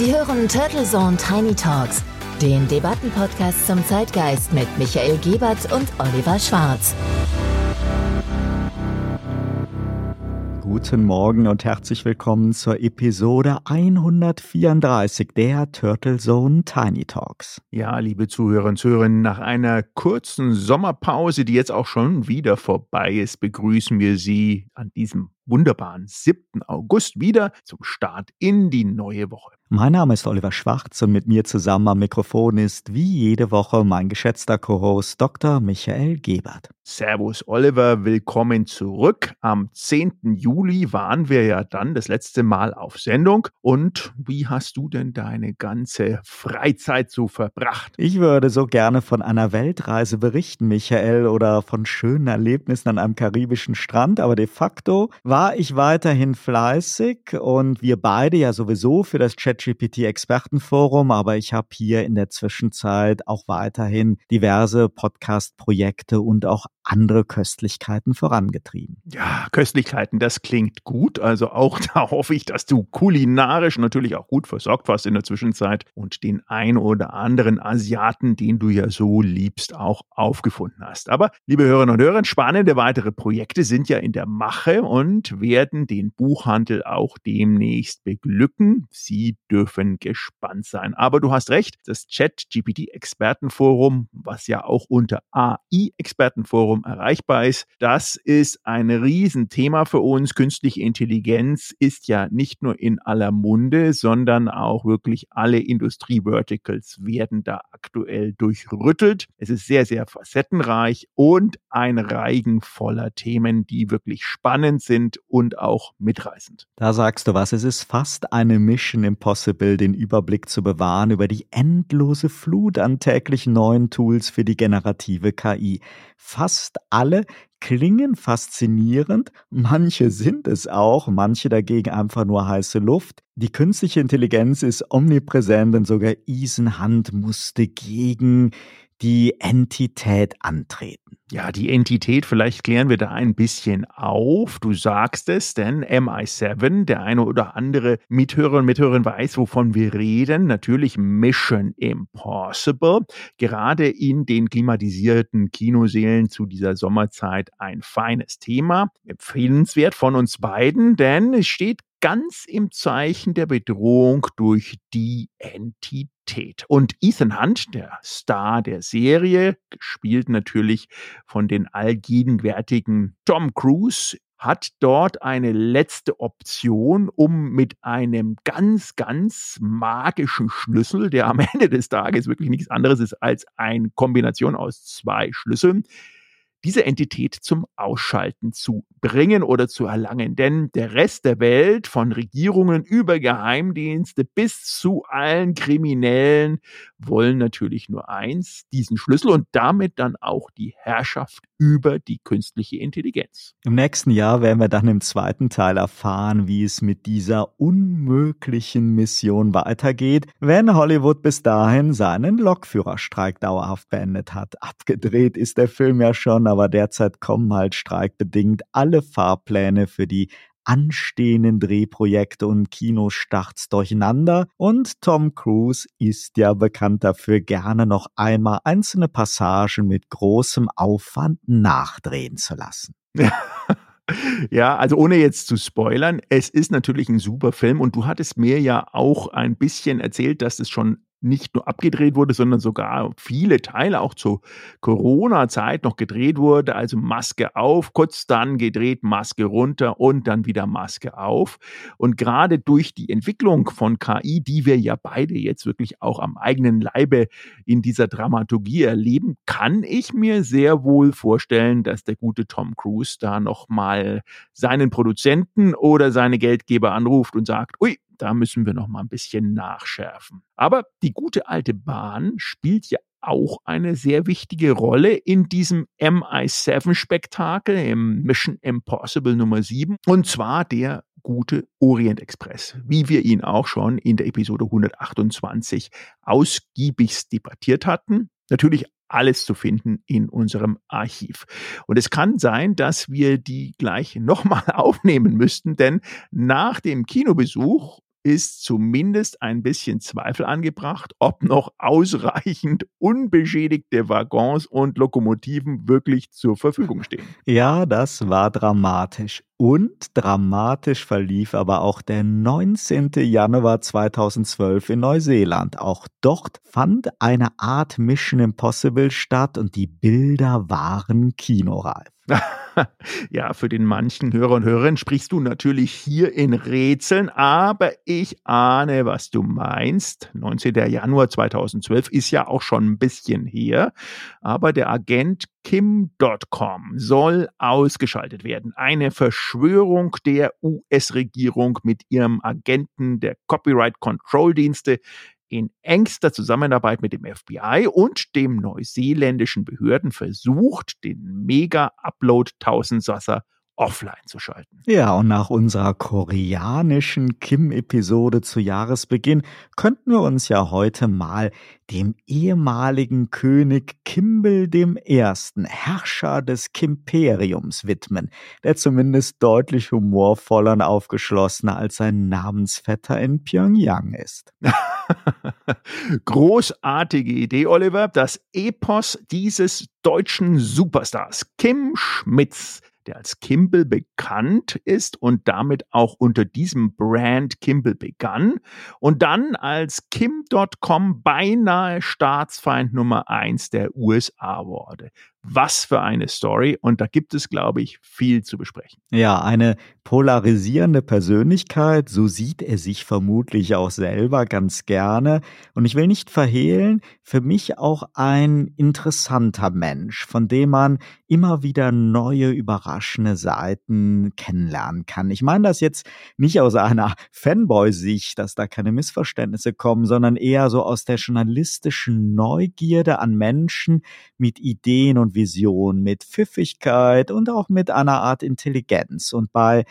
Sie hören Turtle Zone Tiny Talks, den Debattenpodcast zum Zeitgeist mit Michael Gebert und Oliver Schwarz. Guten Morgen und herzlich willkommen zur Episode 134 der Turtle Zone Tiny Talks. Ja, liebe Zuhörer und Zuhörerinnen, nach einer kurzen Sommerpause, die jetzt auch schon wieder vorbei ist, begrüßen wir Sie an diesem wunderbaren 7. August wieder zum Start in die neue Woche. Mein Name ist Oliver Schwarz und mit mir zusammen am Mikrofon ist wie jede Woche mein geschätzter Co-Host Dr. Michael Gebert. Servus Oliver, willkommen zurück. Am 10. Juli waren wir ja dann das letzte Mal auf Sendung. Und wie hast du denn deine ganze Freizeit so verbracht? Ich würde so gerne von einer Weltreise berichten, Michael, oder von schönen Erlebnissen an einem karibischen Strand, aber de facto war ich weiterhin fleißig und wir beide ja sowieso für das ChatGPT Expertenforum, aber ich habe hier in der Zwischenzeit auch weiterhin diverse Podcast-Projekte und auch andere Köstlichkeiten vorangetrieben. Ja, Köstlichkeiten, das klingt gut. Also auch da hoffe ich, dass du kulinarisch natürlich auch gut versorgt warst in der Zwischenzeit und den ein oder anderen Asiaten, den du ja so liebst, auch aufgefunden hast. Aber liebe Hörerinnen und Hörer, spannende weitere Projekte sind ja in der Mache und werden den Buchhandel auch demnächst beglücken. Sie dürfen gespannt sein. Aber du hast recht, das Chat-GPT-Expertenforum, was ja auch unter AI-Expertenforum Plattform erreichbar ist. Das ist ein Riesenthema für uns. Künstliche Intelligenz ist ja nicht nur in aller Munde, sondern auch wirklich alle Industrie-Verticals werden da aktuell durchrüttelt. Es ist sehr, sehr facettenreich und ein Reigen voller Themen, die wirklich spannend sind und auch mitreißend. Da sagst du was. Es ist fast eine Mission Impossible, den Überblick zu bewahren über die endlose Flut an täglichen neuen Tools für die generative KI. Fast alle klingen faszinierend, manche sind es auch, manche dagegen einfach nur heiße Luft. Die künstliche Intelligenz ist omnipräsent und sogar Ethan musste gegen die Entität antreten. Ja, die Entität, vielleicht klären wir da ein bisschen auf. Du sagst es, denn MI7, der eine oder andere Mithörer und Mithörerin weiß, wovon wir reden. Natürlich Mission Impossible. Gerade in den klimatisierten Kinoseelen zu dieser Sommerzeit ein feines Thema. Empfehlenswert von uns beiden, denn es steht ganz im Zeichen der Bedrohung durch die Entität. Und Ethan Hunt, der Star der Serie, gespielt natürlich von den allgegenwärtigen Tom Cruise, hat dort eine letzte Option, um mit einem ganz, ganz magischen Schlüssel, der am Ende des Tages wirklich nichts anderes ist als eine Kombination aus zwei Schlüsseln, diese Entität zum Ausschalten zu bringen oder zu erlangen. Denn der Rest der Welt, von Regierungen über Geheimdienste bis zu allen Kriminellen, wollen natürlich nur eins, diesen Schlüssel und damit dann auch die Herrschaft über die künstliche Intelligenz. Im nächsten Jahr werden wir dann im zweiten Teil erfahren, wie es mit dieser unmöglichen Mission weitergeht, wenn Hollywood bis dahin seinen Lokführerstreik dauerhaft beendet hat. Abgedreht ist der Film ja schon, aber derzeit kommen halt streikbedingt alle Fahrpläne für die anstehenden Drehprojekte und Kinostarts durcheinander und Tom Cruise ist ja bekannt dafür, gerne noch einmal einzelne Passagen mit großem Aufwand nachdrehen zu lassen. Ja, also ohne jetzt zu spoilern, es ist natürlich ein super Film und du hattest mir ja auch ein bisschen erzählt, dass es schon nicht nur abgedreht wurde, sondern sogar viele Teile auch zur Corona-Zeit noch gedreht wurde. Also Maske auf, kurz dann gedreht, Maske runter und dann wieder Maske auf. Und gerade durch die Entwicklung von KI, die wir ja beide jetzt wirklich auch am eigenen Leibe in dieser Dramaturgie erleben, kann ich mir sehr wohl vorstellen, dass der gute Tom Cruise da nochmal seinen Produzenten oder seine Geldgeber anruft und sagt, ui, da müssen wir noch mal ein bisschen nachschärfen. Aber die gute alte Bahn spielt ja auch eine sehr wichtige Rolle in diesem MI7-Spektakel, im Mission Impossible Nummer 7. Und zwar der gute Orient Express, wie wir ihn auch schon in der Episode 128 ausgiebigst debattiert hatten. Natürlich alles zu finden in unserem Archiv. Und es kann sein, dass wir die gleich nochmal aufnehmen müssten, denn nach dem Kinobesuch ist zumindest ein bisschen Zweifel angebracht, ob noch ausreichend unbeschädigte Waggons und Lokomotiven wirklich zur Verfügung stehen. Ja, das war dramatisch. Und dramatisch verlief aber auch der 19. Januar 2012 in Neuseeland. Auch dort fand eine Art Mission Impossible statt und die Bilder waren kinoreif. ja, für den manchen Hörer und Hörerinnen sprichst du natürlich hier in Rätseln, aber ich ahne, was du meinst. 19. Januar 2012 ist ja auch schon ein bisschen her, aber der Agent Kim.com soll ausgeschaltet werden. Eine Verschwörung der US-Regierung mit ihrem Agenten der Copyright Control Dienste in engster Zusammenarbeit mit dem FBI und dem neuseeländischen Behörden versucht, den Mega-Upload-Tausendsasser offline zu schalten. Ja, und nach unserer koreanischen Kim-Episode zu Jahresbeginn könnten wir uns ja heute mal dem ehemaligen König Kimbel I., Herrscher des Kimperiums, widmen, der zumindest deutlich humorvoller und aufgeschlossener als sein Namensvetter in Pyongyang ist. Großartige Idee, Oliver. Das Epos dieses deutschen Superstars, Kim Schmitz, der als Kimball bekannt ist und damit auch unter diesem Brand Kimball begann und dann als Kim.com beinahe Staatsfeind Nummer eins der USA wurde. Was für eine Story. Und da gibt es, glaube ich, viel zu besprechen. Ja, eine polarisierende Persönlichkeit, so sieht er sich vermutlich auch selber ganz gerne. Und ich will nicht verhehlen, für mich auch ein interessanter Mensch, von dem man immer wieder neue, überraschende Seiten kennenlernen kann. Ich meine das jetzt nicht aus einer Fanboy-Sicht, dass da keine Missverständnisse kommen, sondern eher so aus der journalistischen Neugierde an Menschen mit Ideen und und Vision, mit Pfiffigkeit und auch mit einer Art Intelligenz. Und bei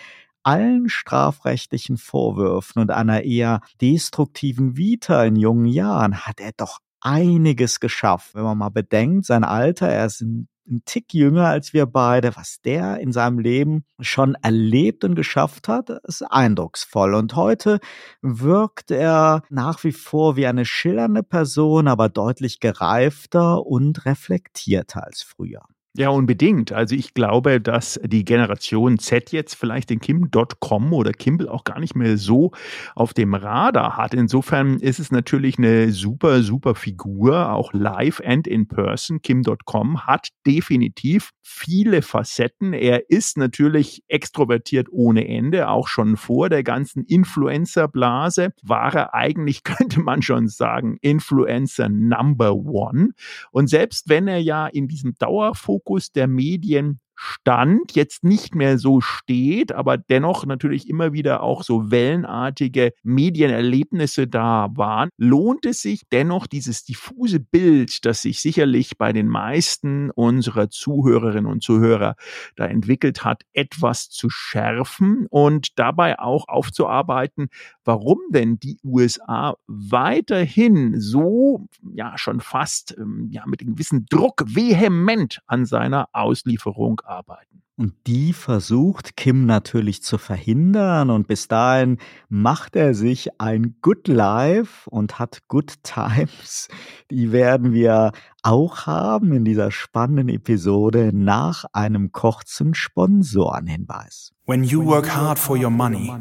allen strafrechtlichen Vorwürfen und einer eher destruktiven Vita in jungen Jahren hat er doch einiges geschafft. Wenn man mal bedenkt, sein Alter, er ist ein ein Tick jünger als wir beide. Was der in seinem Leben schon erlebt und geschafft hat, ist eindrucksvoll. Und heute wirkt er nach wie vor wie eine schillernde Person, aber deutlich gereifter und reflektierter als früher. Ja, unbedingt. Also ich glaube, dass die Generation Z jetzt vielleicht den Kim.com oder Kimball auch gar nicht mehr so auf dem Radar hat. Insofern ist es natürlich eine super, super Figur, auch live and in person. Kim.com hat definitiv viele Facetten. Er ist natürlich extrovertiert ohne Ende, auch schon vor der ganzen Influencer-Blase war er eigentlich, könnte man schon sagen, Influencer Number One. Und selbst wenn er ja in diesem Dauerfokus Fokus der Medien stand, jetzt nicht mehr so steht, aber dennoch natürlich immer wieder auch so wellenartige Medienerlebnisse da waren, lohnt es sich dennoch dieses diffuse Bild, das sich sicherlich bei den meisten unserer Zuhörerinnen und Zuhörer da entwickelt hat, etwas zu schärfen und dabei auch aufzuarbeiten, warum denn die USA weiterhin so, ja, schon fast, ähm, ja, mit einem gewissen Druck vehement an seiner Auslieferung arbeiten. Und die versucht Kim natürlich zu verhindern und bis dahin macht er sich ein Good Life und hat Good Times. Die werden wir auch haben in dieser spannenden Episode nach einem kurzen Sponsorenhinweis. When you work hard for your money.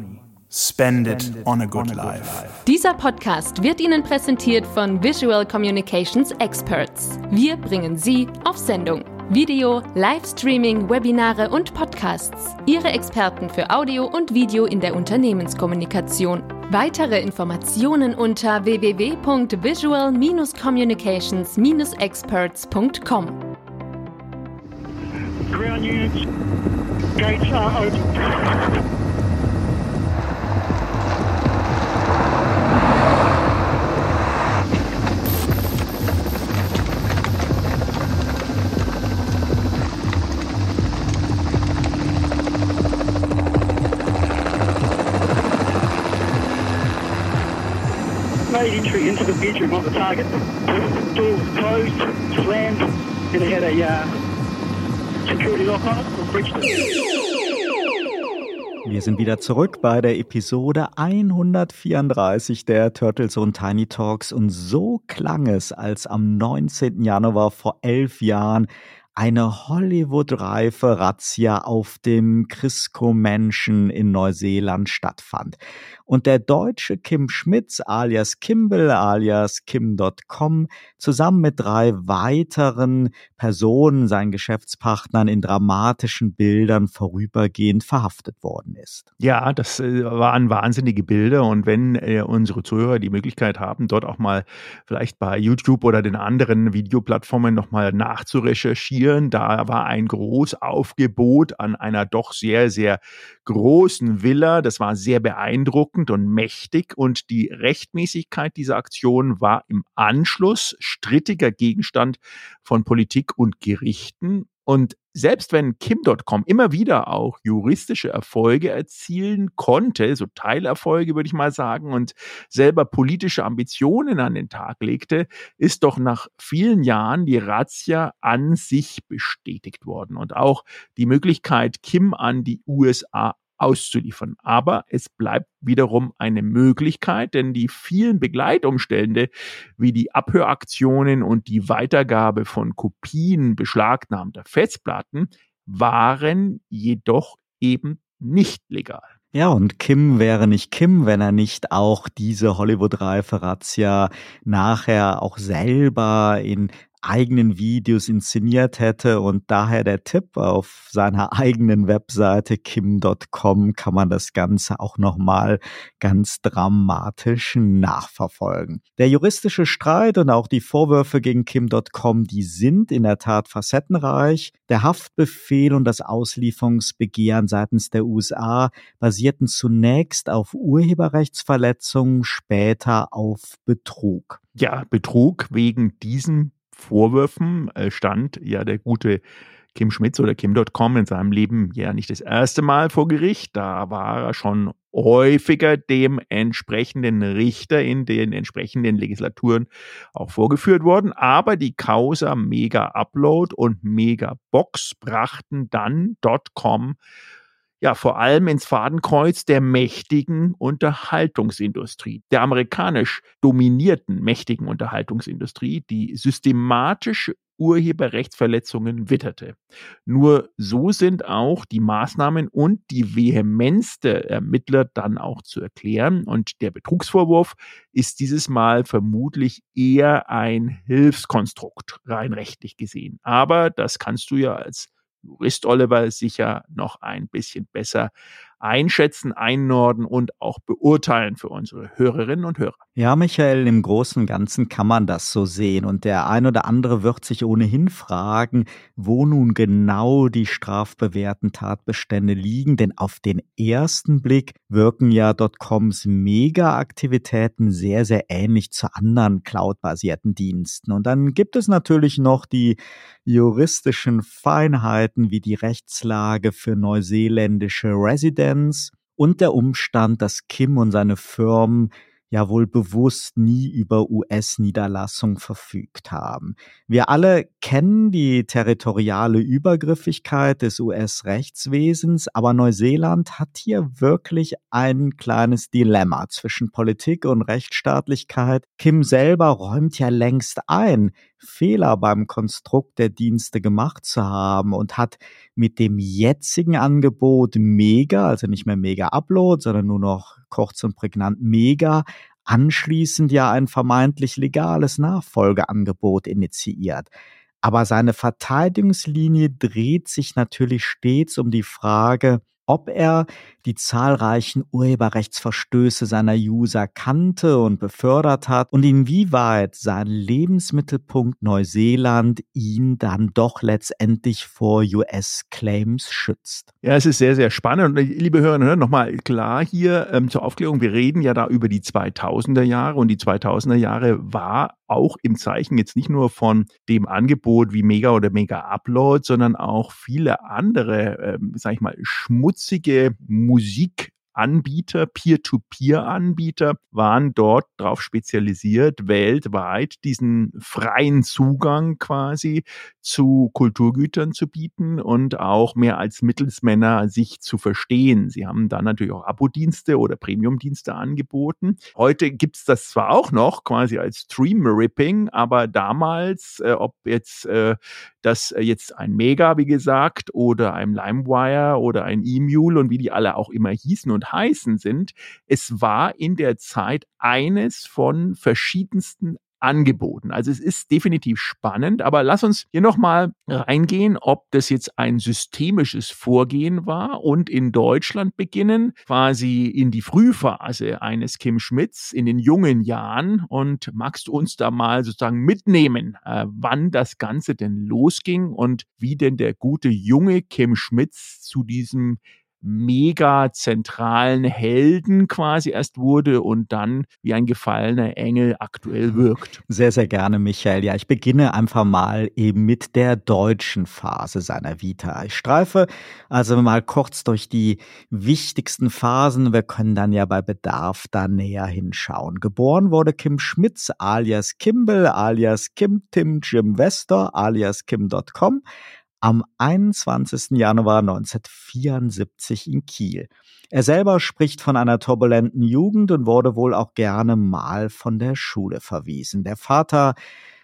Spend it on a good life. Dieser Podcast wird Ihnen präsentiert von Visual Communications Experts. Wir bringen Sie auf Sendung. Video, Livestreaming, Webinare und Podcasts. Ihre Experten für Audio und Video in der Unternehmenskommunikation. Weitere Informationen unter www.visual-communications-experts.com. Ground units, gates are open. Bedroom of the target. Door closed, slammed, and it had a uh, security lock on it. Breached it. Wir sind wieder zurück bei der Episode 134 der Turtles und Tiny Talks und so klang es, als am 19. Januar vor elf Jahren eine Hollywood-reife Razzia auf dem Crisco Mansion in Neuseeland stattfand. Und der deutsche Kim Schmitz alias Kimball alias Kim.com zusammen mit drei weiteren Personen, seinen Geschäftspartnern in dramatischen Bildern vorübergehend verhaftet worden ist. Ja, das äh, waren wahnsinnige Bilder und wenn äh, unsere Zuhörer die Möglichkeit haben, dort auch mal vielleicht bei YouTube oder den anderen Videoplattformen nochmal nachzurecherchieren, da war ein Großaufgebot an einer doch sehr, sehr großen Villa. Das war sehr beeindruckend und mächtig und die Rechtmäßigkeit dieser Aktion war im Anschluss strittiger Gegenstand von Politik und Gerichten. Und selbst wenn Kim.com immer wieder auch juristische Erfolge erzielen konnte, so Teilerfolge würde ich mal sagen, und selber politische Ambitionen an den Tag legte, ist doch nach vielen Jahren die Razzia an sich bestätigt worden und auch die Möglichkeit, Kim an die USA auszuliefern. Aber es bleibt wiederum eine Möglichkeit, denn die vielen Begleitumstände wie die Abhöraktionen und die Weitergabe von Kopien beschlagnahmter Festplatten waren jedoch eben nicht legal. Ja, und Kim wäre nicht Kim, wenn er nicht auch diese Hollywood-reife Razzia nachher auch selber in eigenen Videos inszeniert hätte und daher der Tipp auf seiner eigenen Webseite kim.com kann man das Ganze auch nochmal ganz dramatisch nachverfolgen. Der juristische Streit und auch die Vorwürfe gegen kim.com, die sind in der Tat facettenreich. Der Haftbefehl und das Auslieferungsbegehren seitens der USA basierten zunächst auf Urheberrechtsverletzungen, später auf Betrug. Ja, Betrug wegen diesem Vorwürfen äh, stand ja der gute Kim Schmitz oder Kim.com in seinem Leben ja nicht das erste Mal vor Gericht. Da war er schon häufiger dem entsprechenden Richter in den entsprechenden Legislaturen auch vorgeführt worden. Aber die Causa Mega Upload und Mega Box brachten dann .com ja vor allem ins Fadenkreuz der mächtigen Unterhaltungsindustrie, der amerikanisch dominierten mächtigen Unterhaltungsindustrie, die systematisch Urheberrechtsverletzungen witterte. Nur so sind auch die Maßnahmen und die Vehemenz der Ermittler dann auch zu erklären. Und der Betrugsvorwurf ist dieses Mal vermutlich eher ein Hilfskonstrukt, rein rechtlich gesehen. Aber das kannst du ja als Jurist Oliver sicher noch ein bisschen besser einschätzen, einnorden und auch beurteilen für unsere Hörerinnen und Hörer. Ja, Michael, im Großen und Ganzen kann man das so sehen. Und der ein oder andere wird sich ohnehin fragen, wo nun genau die strafbewährten Tatbestände liegen. Denn auf den ersten Blick wirken ja Dotcoms Mega-Aktivitäten sehr, sehr ähnlich zu anderen cloud-basierten Diensten. Und dann gibt es natürlich noch die juristischen Feinheiten wie die Rechtslage für neuseeländische Residents und der Umstand, dass Kim und seine Firmen ja wohl bewusst nie über US-Niederlassung verfügt haben. Wir alle kennen die territoriale Übergriffigkeit des US-Rechtswesens, aber Neuseeland hat hier wirklich ein kleines Dilemma zwischen Politik und Rechtsstaatlichkeit. Kim selber räumt ja längst ein, Fehler beim Konstrukt der Dienste gemacht zu haben und hat mit dem jetzigen Angebot Mega, also nicht mehr Mega Upload, sondern nur noch kurz und prägnant Mega, anschließend ja ein vermeintlich legales Nachfolgeangebot initiiert. Aber seine Verteidigungslinie dreht sich natürlich stets um die Frage, ob er die zahlreichen Urheberrechtsverstöße seiner User kannte und befördert hat und inwieweit sein Lebensmittelpunkt Neuseeland ihn dann doch letztendlich vor US-Claims schützt. Ja, es ist sehr, sehr spannend. Und liebe Hörerinnen und Hörer, nochmal klar hier ähm, zur Aufklärung, wir reden ja da über die 2000er Jahre und die 2000er Jahre war auch im Zeichen jetzt nicht nur von dem Angebot wie Mega oder Mega Upload, sondern auch viele andere, ähm, sag ich mal, schmutzige Musik Anbieter, Peer-to-Peer-Anbieter, waren dort darauf spezialisiert, weltweit diesen freien Zugang quasi zu Kulturgütern zu bieten und auch mehr als Mittelsmänner sich zu verstehen. Sie haben dann natürlich auch Abo-Dienste oder Premium-Dienste angeboten. Heute gibt es das zwar auch noch quasi als Stream-Ripping, aber damals, äh, ob jetzt äh, das jetzt ein Mega, wie gesagt, oder ein LimeWire oder ein E-Mule und wie die alle auch immer hießen und heißen sind, es war in der Zeit eines von verschiedensten angeboten. Also es ist definitiv spannend, aber lass uns hier nochmal reingehen, ob das jetzt ein systemisches Vorgehen war und in Deutschland beginnen, quasi in die Frühphase eines Kim Schmidts in den jungen Jahren. Und magst du uns da mal sozusagen mitnehmen, äh, wann das Ganze denn losging und wie denn der gute junge Kim Schmitz zu diesem mega zentralen Helden quasi erst wurde und dann wie ein gefallener Engel aktuell wirkt. Sehr, sehr gerne, Michael. Ja, ich beginne einfach mal eben mit der deutschen Phase seiner Vita. Ich streife also mal kurz durch die wichtigsten Phasen. Wir können dann ja bei Bedarf da näher hinschauen. Geboren wurde Kim Schmitz alias Kimball alias Kim Tim Jim Wester alias Kim.com am 21. Januar 1974 in Kiel. Er selber spricht von einer turbulenten Jugend und wurde wohl auch gerne mal von der Schule verwiesen. Der Vater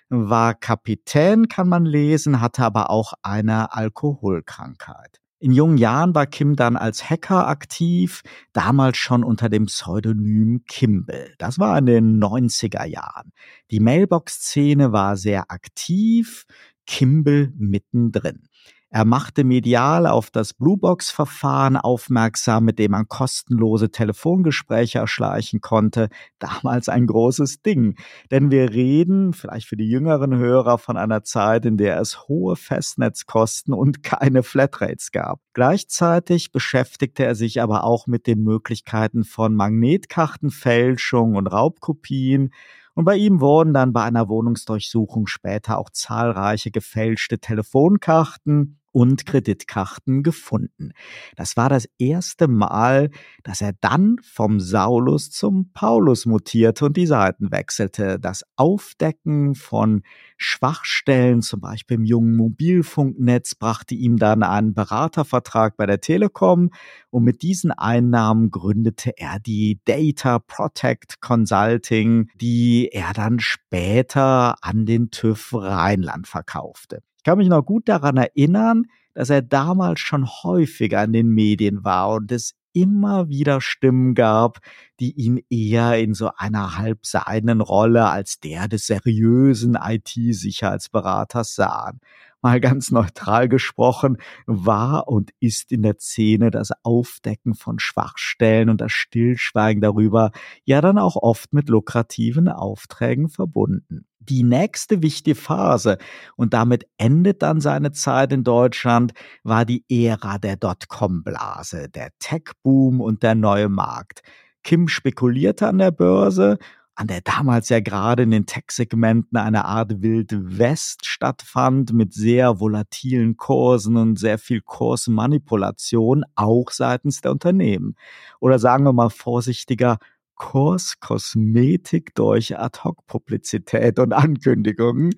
war Kapitän, kann man lesen, hatte aber auch eine Alkoholkrankheit. In jungen Jahren war Kim dann als Hacker aktiv, damals schon unter dem Pseudonym Kimball. Das war in den 90er Jahren. Die Mailbox-Szene war sehr aktiv. Kimball mittendrin. Er machte medial auf das Bluebox-Verfahren aufmerksam, mit dem man kostenlose Telefongespräche erschleichen konnte. Damals ein großes Ding. Denn wir reden, vielleicht für die jüngeren Hörer, von einer Zeit, in der es hohe Festnetzkosten und keine Flatrates gab. Gleichzeitig beschäftigte er sich aber auch mit den Möglichkeiten von Magnetkartenfälschung und Raubkopien und bei ihm wurden dann bei einer Wohnungsdurchsuchung später auch zahlreiche gefälschte Telefonkarten und Kreditkarten gefunden. Das war das erste Mal, dass er dann vom Saulus zum Paulus mutierte und die Seiten wechselte. Das Aufdecken von Schwachstellen, zum Beispiel im jungen Mobilfunknetz, brachte ihm dann einen Beratervertrag bei der Telekom und mit diesen Einnahmen gründete er die Data Protect Consulting, die er dann später an den TÜV Rheinland verkaufte kann mich noch gut daran erinnern, dass er damals schon häufiger in den Medien war und es immer wieder Stimmen gab, die ihn eher in so einer halbseidenen Rolle als der des seriösen IT-Sicherheitsberaters sahen. Mal ganz neutral gesprochen, war und ist in der Szene das Aufdecken von Schwachstellen und das Stillschweigen darüber ja dann auch oft mit lukrativen Aufträgen verbunden die nächste wichtige Phase und damit endet dann seine Zeit in Deutschland, war die Ära der Dotcom-Blase, der Tech-Boom und der neue Markt. Kim spekulierte an der Börse, an der damals ja gerade in den Tech-Segmenten eine Art Wild West stattfand mit sehr volatilen Kursen und sehr viel Kursmanipulation, auch seitens der Unternehmen. Oder sagen wir mal vorsichtiger, Kurs Kosmetik durch Ad-Hoc-Publizität und Ankündigungen.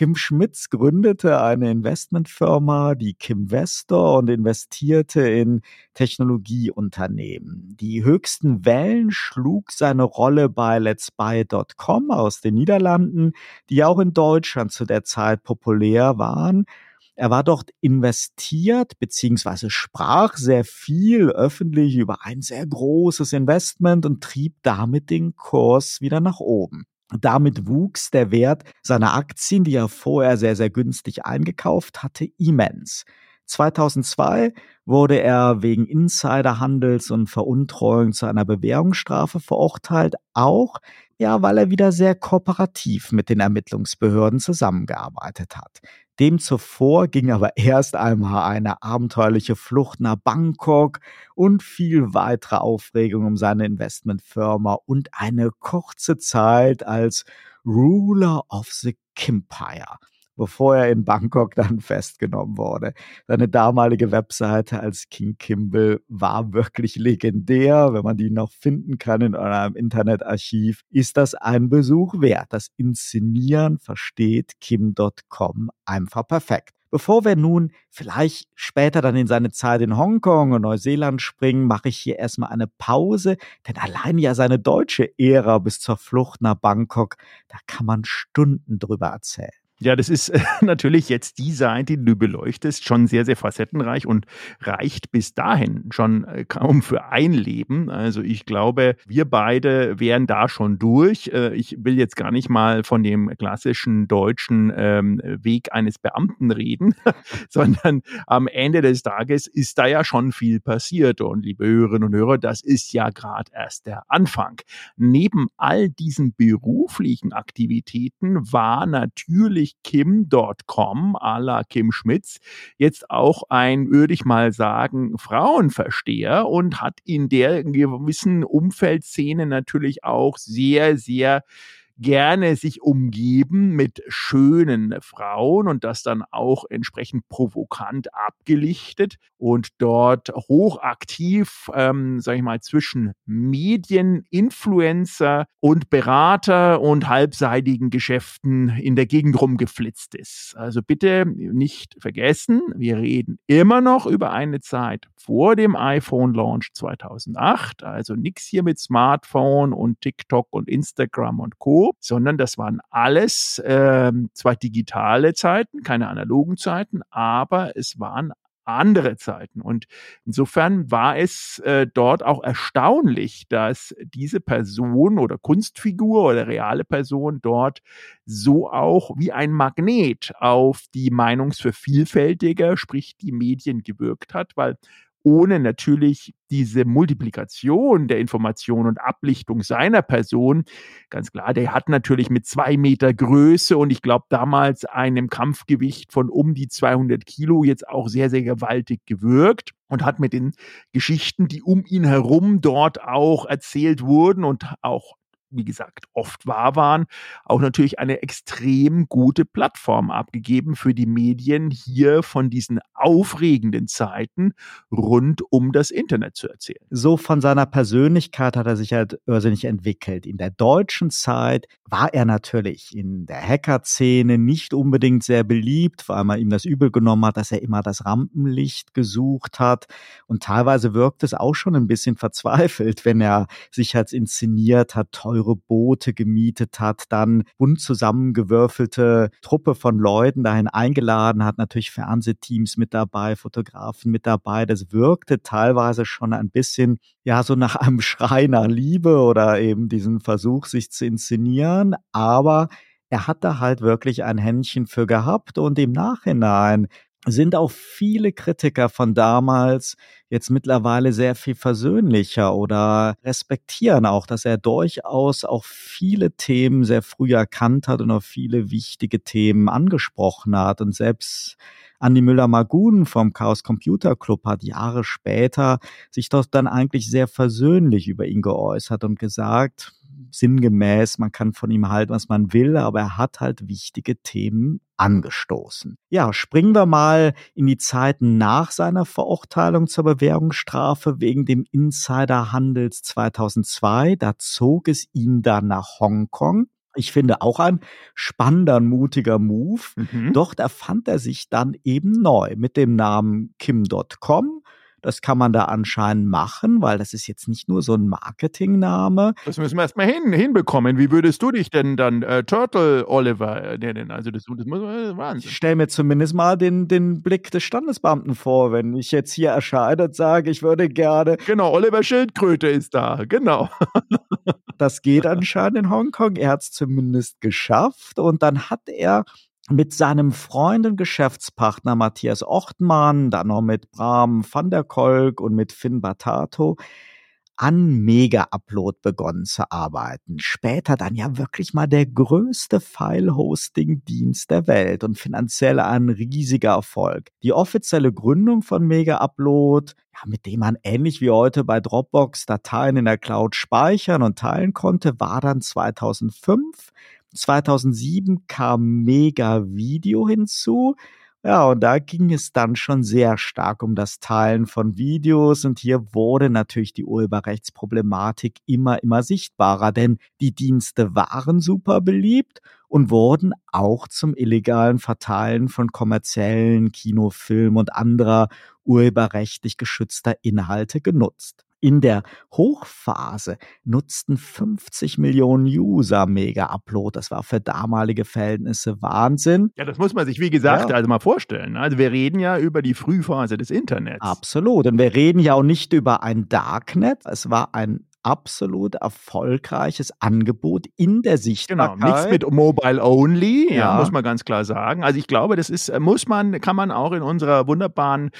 Kim Schmitz gründete eine Investmentfirma, die Kimvestor, und investierte in Technologieunternehmen. Die höchsten Wellen schlug seine Rolle bei Let's Buy.com aus den Niederlanden, die auch in Deutschland zu der Zeit populär waren er war dort investiert, beziehungsweise sprach sehr viel öffentlich über ein sehr großes Investment und trieb damit den Kurs wieder nach oben. Damit wuchs der Wert seiner Aktien, die er vorher sehr, sehr günstig eingekauft hatte, immens. 2002 wurde er wegen Insiderhandels und Veruntreuung zu einer Bewährungsstrafe verurteilt, auch ja, weil er wieder sehr kooperativ mit den Ermittlungsbehörden zusammengearbeitet hat. Dem zuvor ging aber erst einmal eine abenteuerliche Flucht nach Bangkok und viel weitere Aufregung um seine Investmentfirma und eine kurze Zeit als Ruler of the Kimpire bevor er in Bangkok dann festgenommen wurde. Seine damalige Webseite als King Kimball war wirklich legendär. Wenn man die noch finden kann in einem Internetarchiv, ist das ein Besuch wert. Das Inszenieren versteht Kim.com einfach perfekt. Bevor wir nun vielleicht später dann in seine Zeit in Hongkong und Neuseeland springen, mache ich hier erstmal eine Pause, denn allein ja seine deutsche Ära bis zur Flucht nach Bangkok, da kann man Stunden drüber erzählen. Ja, das ist äh, natürlich jetzt die Seite, die du beleuchtest, schon sehr, sehr facettenreich und reicht bis dahin schon äh, kaum für ein Leben. Also ich glaube, wir beide wären da schon durch. Äh, ich will jetzt gar nicht mal von dem klassischen deutschen ähm, Weg eines Beamten reden, sondern am Ende des Tages ist da ja schon viel passiert. Und liebe Hörerinnen und Hörer, das ist ja gerade erst der Anfang. Neben all diesen beruflichen Aktivitäten war natürlich natürlich Kim.com à la Kim Schmitz jetzt auch ein, würde ich mal sagen, Frauenversteher und hat in der gewissen Umfeldszene natürlich auch sehr, sehr gerne sich umgeben mit schönen Frauen und das dann auch entsprechend provokant abgelichtet und dort hochaktiv, ähm, sage ich mal, zwischen Medien, Influencer und Berater und halbseitigen Geschäften in der Gegend rumgeflitzt ist. Also bitte nicht vergessen, wir reden immer noch über eine Zeit vor dem iPhone-Launch 2008, also nichts hier mit Smartphone und TikTok und Instagram und Co sondern das waren alles äh, zwar digitale Zeiten, keine analogen Zeiten, aber es waren andere Zeiten. Und insofern war es äh, dort auch erstaunlich, dass diese Person oder Kunstfigur oder reale Person dort so auch wie ein Magnet auf die Meinungsvervielfältiger, sprich die Medien gewirkt hat, weil ohne natürlich diese Multiplikation der Information und Ablichtung seiner Person, ganz klar, der hat natürlich mit zwei Meter Größe und ich glaube damals einem Kampfgewicht von um die 200 Kilo jetzt auch sehr, sehr gewaltig gewirkt und hat mit den Geschichten, die um ihn herum dort auch erzählt wurden und auch wie gesagt, oft wahr waren, auch natürlich eine extrem gute Plattform abgegeben für die Medien, hier von diesen aufregenden Zeiten rund um das Internet zu erzählen. So von seiner Persönlichkeit hat er sich halt irrsinnig entwickelt. In der deutschen Zeit war er natürlich in der Hacker-Szene nicht unbedingt sehr beliebt, weil man ihm das übel genommen hat, dass er immer das Rampenlicht gesucht hat. Und teilweise wirkt es auch schon ein bisschen verzweifelt, wenn er sich als inszeniert hat, toll teure Boote gemietet hat, dann bunt zusammengewürfelte Truppe von Leuten dahin eingeladen hat, natürlich Fernsehteams mit dabei, Fotografen mit dabei. Das wirkte teilweise schon ein bisschen, ja, so nach einem Schrei nach Liebe oder eben diesen Versuch, sich zu inszenieren. Aber er hat da halt wirklich ein Händchen für gehabt und im Nachhinein sind auch viele Kritiker von damals jetzt mittlerweile sehr viel versöhnlicher oder respektieren auch, dass er durchaus auch viele Themen sehr früh erkannt hat und auch viele wichtige Themen angesprochen hat. Und selbst Andi Müller-Magun vom Chaos Computer Club hat Jahre später sich doch dann eigentlich sehr versöhnlich über ihn geäußert und gesagt, sinngemäß, man kann von ihm halten, was man will, aber er hat halt wichtige Themen angestoßen. Ja, springen wir mal in die Zeiten nach seiner Verurteilung zur Bewährungsstrafe wegen dem Insiderhandels 2002. Da zog es ihn dann nach Hongkong. Ich finde auch ein spannender, mutiger Move. Mhm. Doch da fand er sich dann eben neu mit dem Namen Kim.com das kann man da anscheinend machen, weil das ist jetzt nicht nur so ein Marketingname. Das müssen wir erstmal hin, hinbekommen. Wie würdest du dich denn dann äh, Turtle Oliver äh, nennen? Also das, das muss äh, Wahnsinn. Ich stelle mir zumindest mal den, den Blick des Standesbeamten vor, wenn ich jetzt hier erscheine und sage, ich würde gerne. Genau, Oliver Schildkröte ist da, genau. das geht anscheinend in Hongkong. Er hat es zumindest geschafft und dann hat er mit seinem Freund und Geschäftspartner Matthias Ochtmann, dann noch mit Bram van der Kolk und mit Finn Batato an Mega-Upload begonnen zu arbeiten. Später dann ja wirklich mal der größte File-Hosting-Dienst der Welt und finanziell ein riesiger Erfolg. Die offizielle Gründung von Mega-Upload, ja, mit dem man ähnlich wie heute bei Dropbox Dateien in der Cloud speichern und teilen konnte, war dann 2005 2007 kam Mega Video hinzu. Ja, und da ging es dann schon sehr stark um das Teilen von Videos und hier wurde natürlich die Urheberrechtsproblematik immer, immer sichtbarer, denn die Dienste waren super beliebt und wurden auch zum illegalen Verteilen von kommerziellen Kinofilmen und anderer urheberrechtlich geschützter Inhalte genutzt. In der Hochphase nutzten 50 Millionen User Mega Upload. Das war für damalige Verhältnisse Wahnsinn. Ja, das muss man sich, wie gesagt, ja. also mal vorstellen. Also wir reden ja über die Frühphase des Internets. Absolut. Und wir reden ja auch nicht über ein Darknet. Es war ein absolut erfolgreiches Angebot in der Sichtbarkeit. Genau, nichts mit Mobile Only, ja. ja. muss man ganz klar sagen. Also ich glaube, das ist, muss man, kann man auch in unserer wunderbaren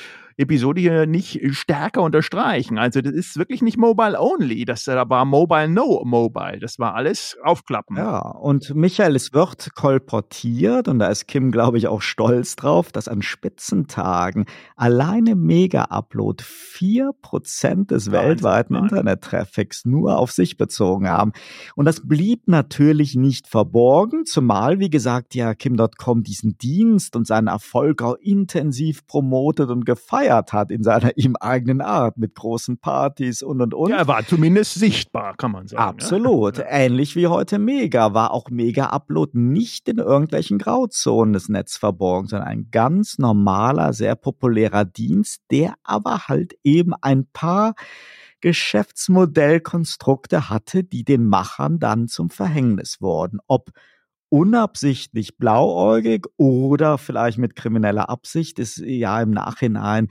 Episode hier nicht stärker unterstreichen. Also das ist wirklich nicht Mobile Only, das da war Mobile No Mobile, das war alles aufklappen. Ja, und Michael, es wird kolportiert und da ist Kim, glaube ich, auch stolz drauf, dass an Spitzentagen alleine Mega-Upload 4% des weltweiten Internet-Traffics nur auf sich bezogen haben. Und das blieb natürlich nicht verborgen, zumal, wie gesagt, ja Kim.com diesen Dienst und seinen Erfolg auch intensiv promotet und gefeiert gefeiert hat in seiner ihm eigenen Art mit großen Partys und und und. Ja, er war zumindest sichtbar, kann man sagen. Absolut. Ja. Ähnlich wie heute Mega war auch Mega Upload nicht in irgendwelchen Grauzonen des Netzes verborgen, sondern ein ganz normaler, sehr populärer Dienst, der aber halt eben ein paar Geschäftsmodellkonstrukte hatte, die den Machern dann zum Verhängnis wurden. Ob unabsichtlich blauäugig oder vielleicht mit krimineller Absicht ist ja im Nachhinein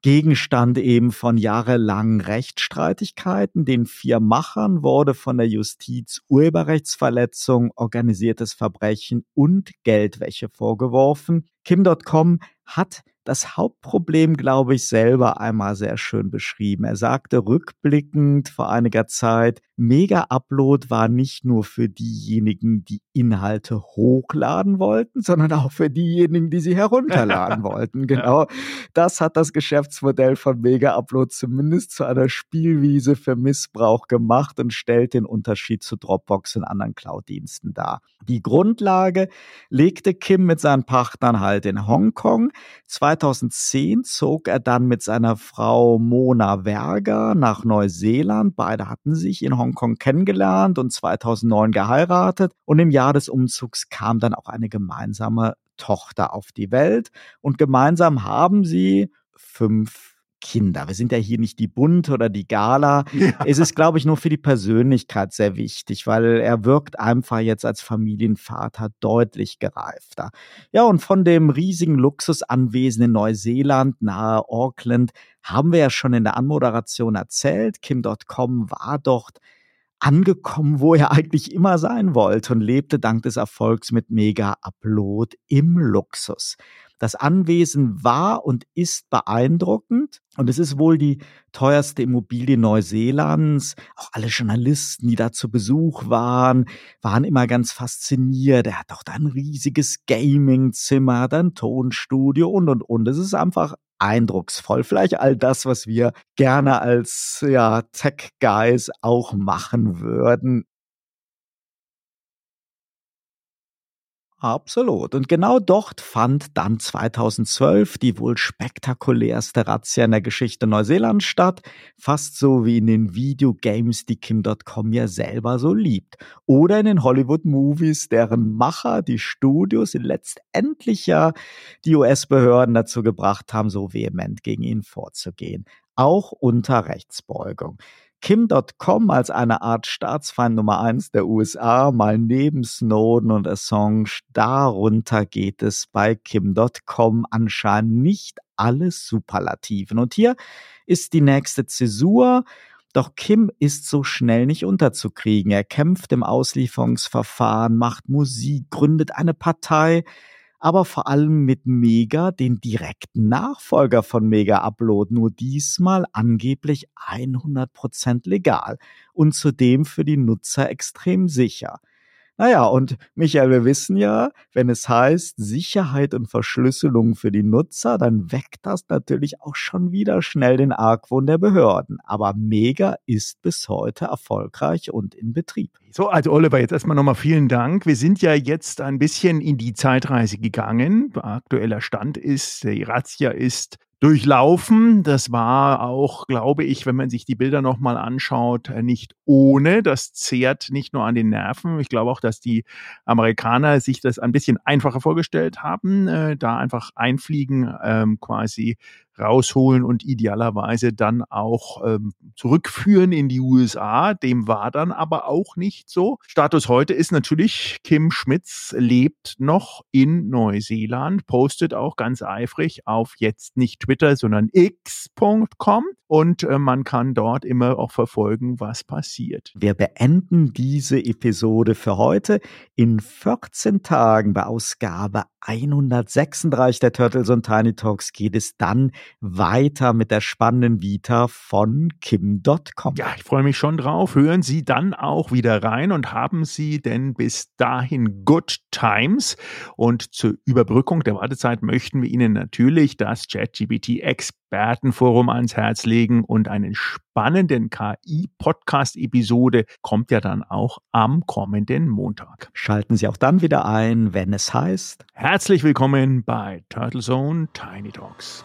Gegenstand eben von jahrelangen Rechtsstreitigkeiten. Den vier Machern wurde von der Justiz Urheberrechtsverletzung, organisiertes Verbrechen und Geldwäsche vorgeworfen. Kim.com hat das Hauptproblem, glaube ich, selber einmal sehr schön beschrieben. Er sagte rückblickend vor einiger Zeit, Mega Upload war nicht nur für diejenigen, die Inhalte hochladen wollten, sondern auch für diejenigen, die sie herunterladen wollten. Genau das hat das Geschäftsmodell von Mega Upload zumindest zu einer Spielwiese für Missbrauch gemacht und stellt den Unterschied zu Dropbox und anderen Cloud-Diensten dar. Die Grundlage legte Kim mit seinen Partnern halt in Hongkong. 2010 zog er dann mit seiner Frau Mona Werger nach Neuseeland. Beide hatten sich in Hongkong kennengelernt und 2009 geheiratet. Und im Jahr des Umzugs kam dann auch eine gemeinsame Tochter auf die Welt. Und gemeinsam haben sie fünf Kinder. Wir sind ja hier nicht die Bund oder die Gala. Ja. Es ist, glaube ich, nur für die Persönlichkeit sehr wichtig, weil er wirkt einfach jetzt als Familienvater deutlich gereifter. Ja, und von dem riesigen Luxusanwesen in Neuseeland nahe Auckland haben wir ja schon in der Anmoderation erzählt. Kim.com war dort angekommen, wo er eigentlich immer sein wollte und lebte dank des Erfolgs mit Mega Upload im Luxus. Das Anwesen war und ist beeindruckend und es ist wohl die teuerste Immobilie Neuseelands. Auch alle Journalisten, die da zu Besuch waren, waren immer ganz fasziniert. Er hat auch da ein riesiges Gaming-Zimmer, ein Tonstudio und und und. Es ist einfach eindrucksvoll. Vielleicht all das, was wir gerne als ja, Tech-Guys auch machen würden. Absolut. Und genau dort fand dann 2012 die wohl spektakulärste Razzia in der Geschichte Neuseelands statt, fast so wie in den Videogames, die Kim.com ja selber so liebt. Oder in den Hollywood-Movies, deren Macher die Studios letztendlich ja die US-Behörden dazu gebracht haben, so vehement gegen ihn vorzugehen. Auch unter Rechtsbeugung. Kim.com als eine Art Staatsfeind Nummer eins der USA, mal neben Snowden und Assange. Darunter geht es bei Kim.com anscheinend nicht alles Superlativen. Und hier ist die nächste Zäsur. Doch Kim ist so schnell nicht unterzukriegen. Er kämpft im Auslieferungsverfahren, macht Musik, gründet eine Partei aber vor allem mit Mega, den direkten Nachfolger von Mega Upload, nur diesmal angeblich 100% legal und zudem für die Nutzer extrem sicher. Naja, und Michael, wir wissen ja, wenn es heißt Sicherheit und Verschlüsselung für die Nutzer, dann weckt das natürlich auch schon wieder schnell den Argwohn der Behörden. Aber Mega ist bis heute erfolgreich und in Betrieb. So, also Oliver, jetzt erstmal nochmal vielen Dank. Wir sind ja jetzt ein bisschen in die Zeitreise gegangen. Aktueller Stand ist, die Razzia ist durchlaufen. Das war auch, glaube ich, wenn man sich die Bilder nochmal anschaut, nicht ohne. Das zehrt nicht nur an den Nerven. Ich glaube auch, dass die Amerikaner sich das ein bisschen einfacher vorgestellt haben, äh, da einfach einfliegen, ähm, quasi rausholen und idealerweise dann auch ähm, zurückführen in die USA. Dem war dann aber auch nicht so. Status heute ist natürlich, Kim Schmitz lebt noch in Neuseeland, postet auch ganz eifrig auf jetzt nicht Twitter, sondern x.com und äh, man kann dort immer auch verfolgen, was passiert. Wir beenden diese Episode für heute. In 14 Tagen bei Ausgabe 136 der Turtles und Tiny Talks geht es dann weiter mit der spannenden Vita von Kim.com. Ja, ich freue mich schon drauf. Hören Sie dann auch wieder rein und haben Sie denn bis dahin Good Times. Und zur Überbrückung der Wartezeit möchten wir Ihnen natürlich das ChatGPT Expertenforum ans Herz legen und einen spannenden KI-Podcast-Episode kommt ja dann auch am kommenden Montag. Schalten Sie auch dann wieder ein, wenn es heißt. Herzlich willkommen bei Turtle Zone Tiny Talks.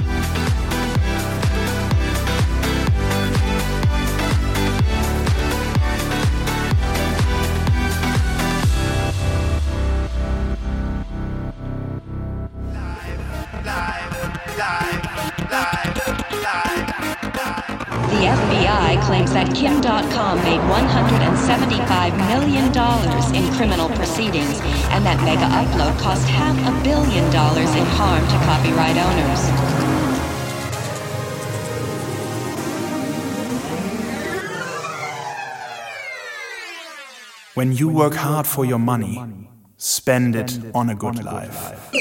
Made $175 million in criminal proceedings and that Mega Upload cost half a billion dollars in harm to copyright owners. When you work hard for your money, spend it on a good life.